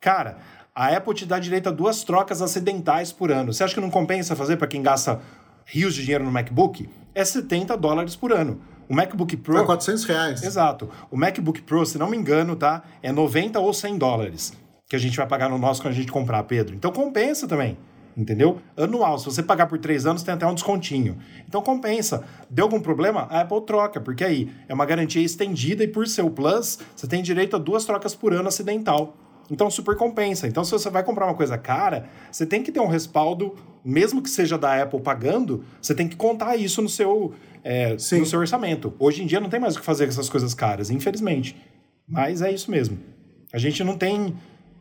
Cara, a Apple te dá direito a duas trocas acidentais por ano. Você acha que não compensa fazer para quem gasta rios de dinheiro no MacBook? É 70 dólares por ano. O MacBook Pro. É 400 reais. Exato. O MacBook Pro, se não me engano, tá? É 90 ou 100 dólares que a gente vai pagar no nosso quando a gente comprar, Pedro. Então compensa também. Entendeu? Anual. Se você pagar por três anos, tem até um descontinho. Então compensa. Deu algum problema? A Apple troca, porque aí é uma garantia estendida e por ser o Plus, você tem direito a duas trocas por ano acidental. Então super compensa. Então se você vai comprar uma coisa cara, você tem que ter um respaldo, mesmo que seja da Apple pagando, você tem que contar isso no seu é, no seu orçamento. Hoje em dia não tem mais o que fazer com essas coisas caras, infelizmente. Mas é isso mesmo. A gente não tem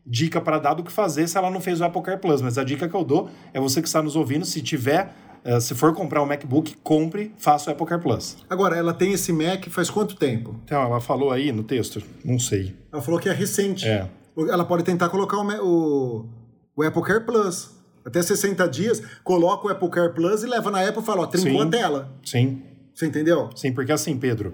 dica para dar do que fazer se ela não fez o Apple Care Plus, mas a dica que eu dou é você que está nos ouvindo, se tiver Uh, se for comprar um MacBook, compre, faça o Apple Care Plus. Agora, ela tem esse Mac faz quanto tempo? Então, ela falou aí no texto, não sei. Ela falou que é recente. É. Ela pode tentar colocar o, o, o Apple Care Plus. Até 60 dias, coloca o Apple Care Plus e leva na Apple e fala, ó, trincou Sim. a tela. Sim. Você entendeu? Sim, porque assim, Pedro,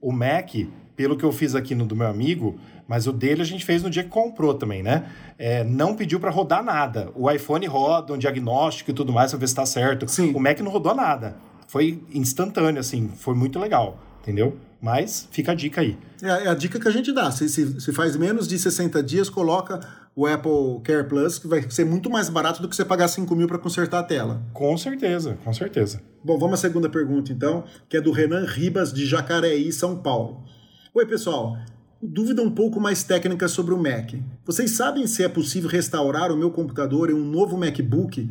o Mac, pelo que eu fiz aqui no do meu amigo, Mas o dele a gente fez no dia que comprou também, né? É, não pediu para rodar nada. O iPhone roda um diagnóstico e tudo mais pra ver se tá certo. Sim. O Mac não rodou nada. Foi instantâneo, assim, foi muito legal, entendeu? Mas fica a dica aí. É, é a dica que a gente dá. Se, se, se faz menos de 60 dias, coloca o Apple Care Plus, que vai ser muito mais barato do que você pagar 5 mil para consertar a tela. Com certeza, com certeza. Bom, vamos à segunda pergunta então, que é do Renan Ribas, de Jacareí, São Paulo. Oi, pessoal. Dúvida um pouco mais técnica sobre o Mac. Vocês sabem se é possível restaurar o meu computador em um novo MacBook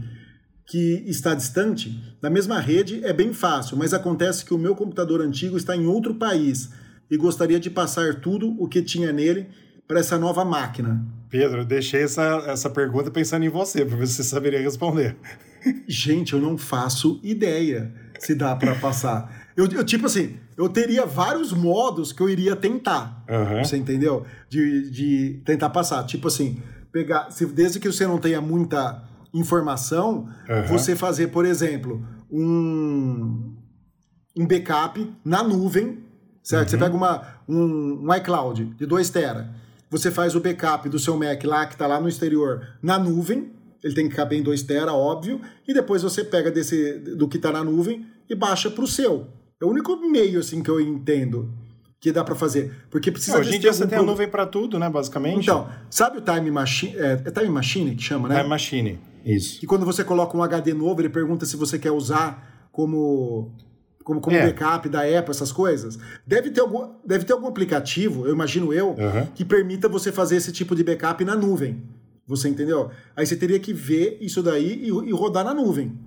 que está distante? Na mesma rede é bem fácil, mas acontece que o meu computador antigo está em outro país e gostaria de passar tudo o que tinha nele para essa nova máquina. Pedro, eu deixei essa, essa pergunta pensando em você, para ver se você saberia responder. Gente, eu não faço ideia se dá para passar. Eu, eu, tipo assim, eu teria vários modos que eu iria tentar. Uhum. Você entendeu? De, de tentar passar. Tipo assim, pegar. Se, desde que você não tenha muita informação, Uhum. você fazer, por exemplo, um, um backup na nuvem, certo? Você pega uma, um, um iCloud de 2 tera, você faz o backup do seu Mac lá, que está lá no exterior, na nuvem, ele tem que caber em 2 tera, óbvio, e depois você pega desse do que está na nuvem e baixa para o seu. É o único meio, assim, que eu entendo que dá para fazer. Porque precisa Hoje em dia você tem a nuvem para tudo, né, basicamente? Então, sabe o Time Machine? É, é Time Machine que chama, né? Time Machine, isso. que quando você coloca um HD novo, ele pergunta se você quer usar como como, como É. backup da Apple, essas coisas. Deve ter, algum, deve ter algum aplicativo, eu imagino eu, Uhum. que permita você fazer esse tipo de backup na nuvem. Você entendeu? Aí você teria que ver isso daí e, e rodar na nuvem.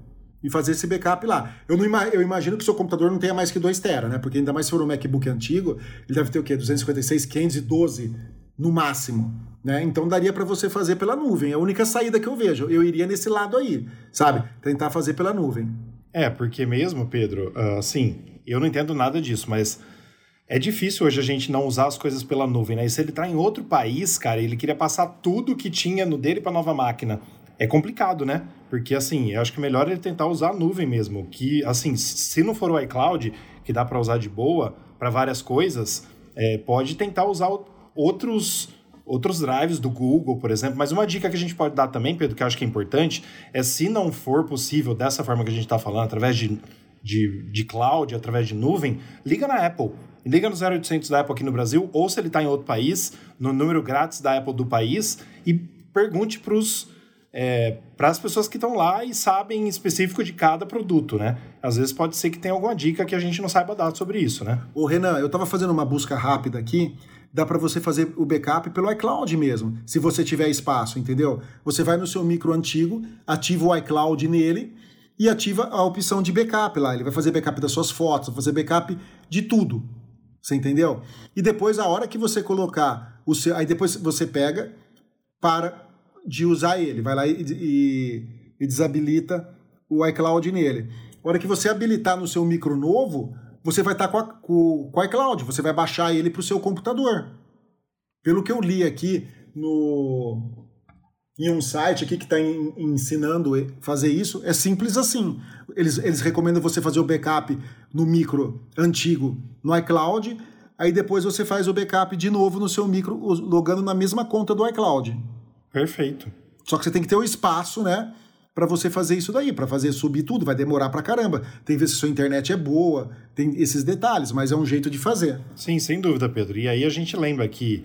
E fazer esse backup lá. Eu, não eu imagino que o seu computador não tenha mais que 2 tera, né? Porque ainda mais se for um MacBook antigo, ele deve ter o quê? 256, 512 no máximo. Né? Então daria para você fazer pela nuvem. É a única saída que eu vejo. Eu iria nesse lado aí, sabe? Tentar fazer pela nuvem. É, porque mesmo, Pedro, assim, eu não entendo nada disso, mas é difícil hoje a gente não usar as coisas pela nuvem, né? E se ele tá em outro país, cara, ele queria passar tudo que tinha no dele pra nova máquina. É complicado, né? Porque, assim, eu acho que é melhor ele tentar usar a nuvem mesmo. Que, assim, se não for o iCloud, que dá pra usar de boa para várias coisas, é, pode tentar usar outros outros drives do Google, por exemplo. Mas uma dica que a gente pode dar também, Pedro, que eu acho que é importante, é se não for possível dessa forma que a gente está falando, através de, de, de cloud, através de nuvem, liga na Apple. Liga no 0800 da Apple aqui no Brasil, ou se ele está em outro país, no número grátis da Apple do país, e pergunte para as pessoas que estão lá e sabem em específico de cada produto, né? Às vezes pode ser que tenha alguma dica que a gente não saiba dar sobre isso, né? Ô Renan, eu estava fazendo uma busca rápida aqui. Dá para você fazer o backup pelo iCloud mesmo, se você tiver espaço, entendeu? Você vai no seu micro antigo, ativa o iCloud nele e ativa a opção de backup lá. Ele vai fazer backup das suas fotos, vai fazer backup de tudo. Você entendeu? E depois, a hora que você colocar o seu. Aí depois você pega para de usar ele. Vai lá e, e- e desabilita o iCloud nele. A hora que você habilitar no seu micro novo, você vai estar com, a- com- com o iCloud, você vai baixar ele para o seu computador. Pelo que eu li aqui no em um site aqui que está ensinando a fazer isso, é simples assim. Eles, eles recomendam você fazer o backup no micro antigo no iCloud, aí depois você faz o backup de novo no seu micro, logando na mesma conta do iCloud. Perfeito. Só que você tem que ter o espaço, né? Pra você fazer isso daí, pra fazer subir tudo, vai demorar pra caramba. Tem que ver se sua internet é boa, tem esses detalhes, mas é um jeito de fazer. Sim, sem dúvida, Pedro. E aí a gente lembra que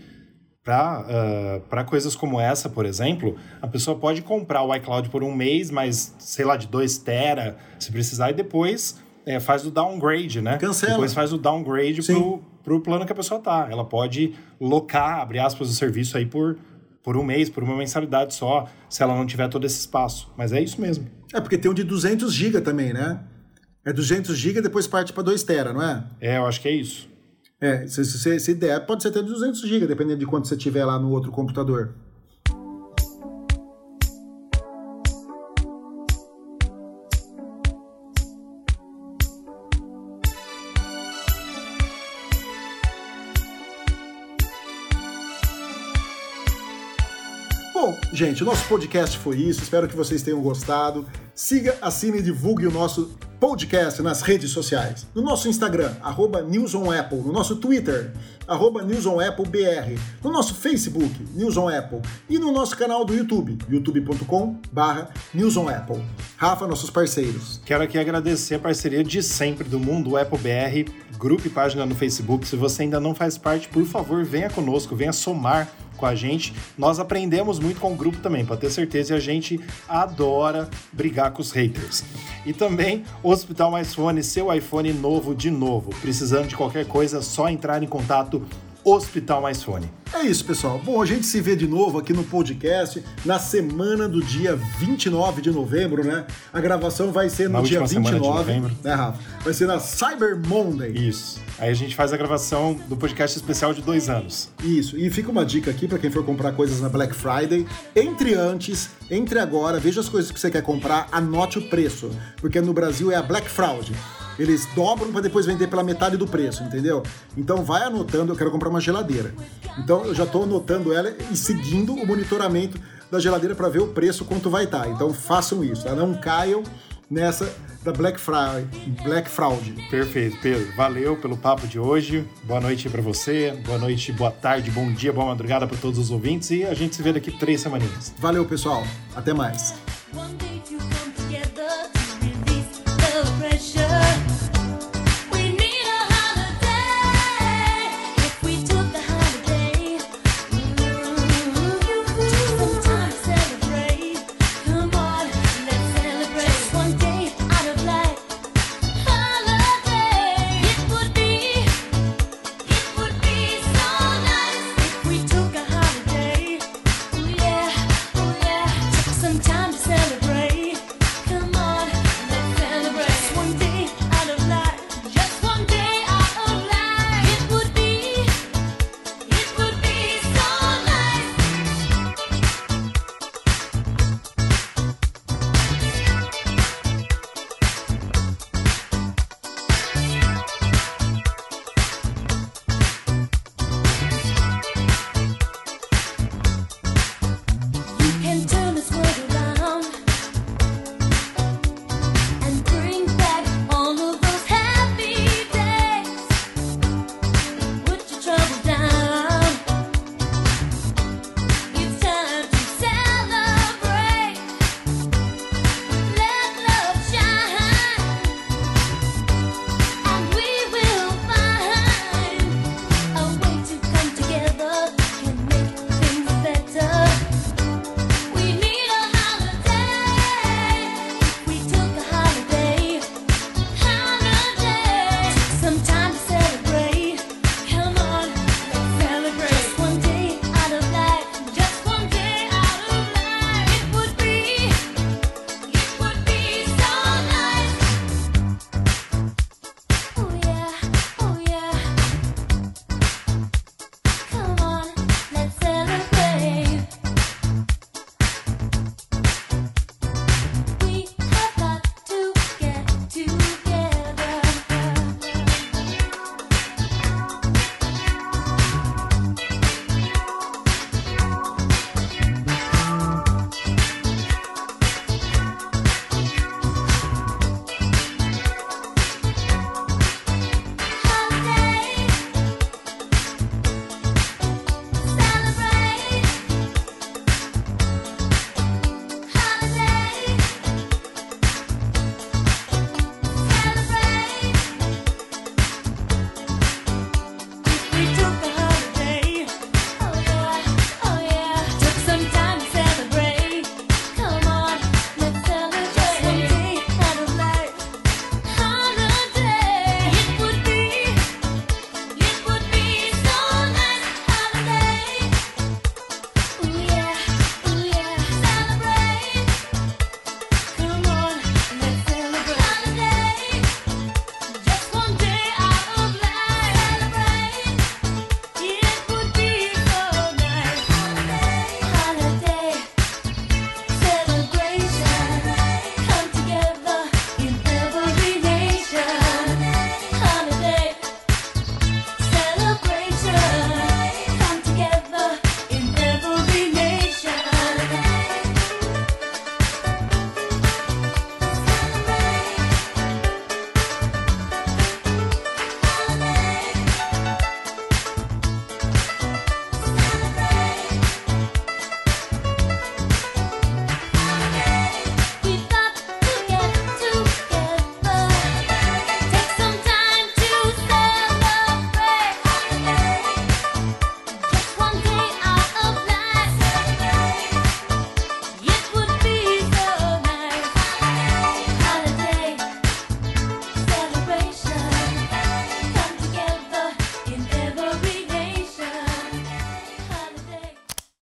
para coisas como essa, por exemplo, a pessoa pode comprar o iCloud por um mês, mas sei lá, de 2 tera, se precisar, e depois é, faz o downgrade, né? Cancela. Depois faz o downgrade Sim. pro, pro plano que a pessoa tá. Ela pode locar, abre aspas, o serviço aí por, por um mês, por uma mensalidade só, se ela não tiver todo esse espaço. Mas é isso mesmo. É porque tem um de 200 GB também, né? É 200 GB e depois parte pra 2 tera, não é? É, eu acho que é isso. É, se, se, se der, pode ser até 200 GB, dependendo de quanto você tiver lá no outro computador. Gente, o nosso podcast foi isso. Espero que vocês tenham gostado. Siga, assine e divulgue o nosso podcast nas redes sociais. No nosso Instagram, arroba. No nosso Twitter, arroba. No nosso Facebook, NewsOnApple. E no nosso canal do YouTube, youtube.com barra NewsOnApple. Rafa, nossos parceiros. Quero aqui agradecer a parceria de sempre do Mundo Apple BR, grupo e página no Facebook. Se você ainda não faz parte, por favor, venha conosco, venha somar com a gente. Nós aprendemos muito com o grupo também, para ter certeza, e a gente adora brigar com os haters. E também Hospital Mais Fone, seu iPhone novo de novo. Precisando de qualquer coisa, só entrar em contato Hospital Mais Fone. É isso, pessoal. Bom, a gente se vê de novo aqui no podcast na semana do dia 29 de novembro, né? A gravação vai ser no Na dia última semana de 29, novembro. né, Rafa? Vai ser na Cyber Monday. Isso. Aí a gente faz a gravação do podcast especial de dois anos. Isso, e fica uma dica aqui para quem for comprar coisas na Black Friday. Entre antes, entre agora, veja as coisas que você quer comprar, anote o preço, porque no Brasil é a Black Fraud. Eles dobram para depois vender pela metade do preço, entendeu? Então vai anotando, eu quero comprar uma geladeira. Então então, eu já estou anotando ela e seguindo o monitoramento da geladeira para ver o preço quanto vai estar. Então façam isso, tá? não caiam nessa da Black, Friday, Black Fraud. Perfeito, Pedro. Valeu pelo papo de hoje. Boa noite para você. Boa noite, boa tarde, bom dia, boa madrugada para todos os ouvintes e a gente se vê daqui três semanas. Valeu, pessoal. Até mais.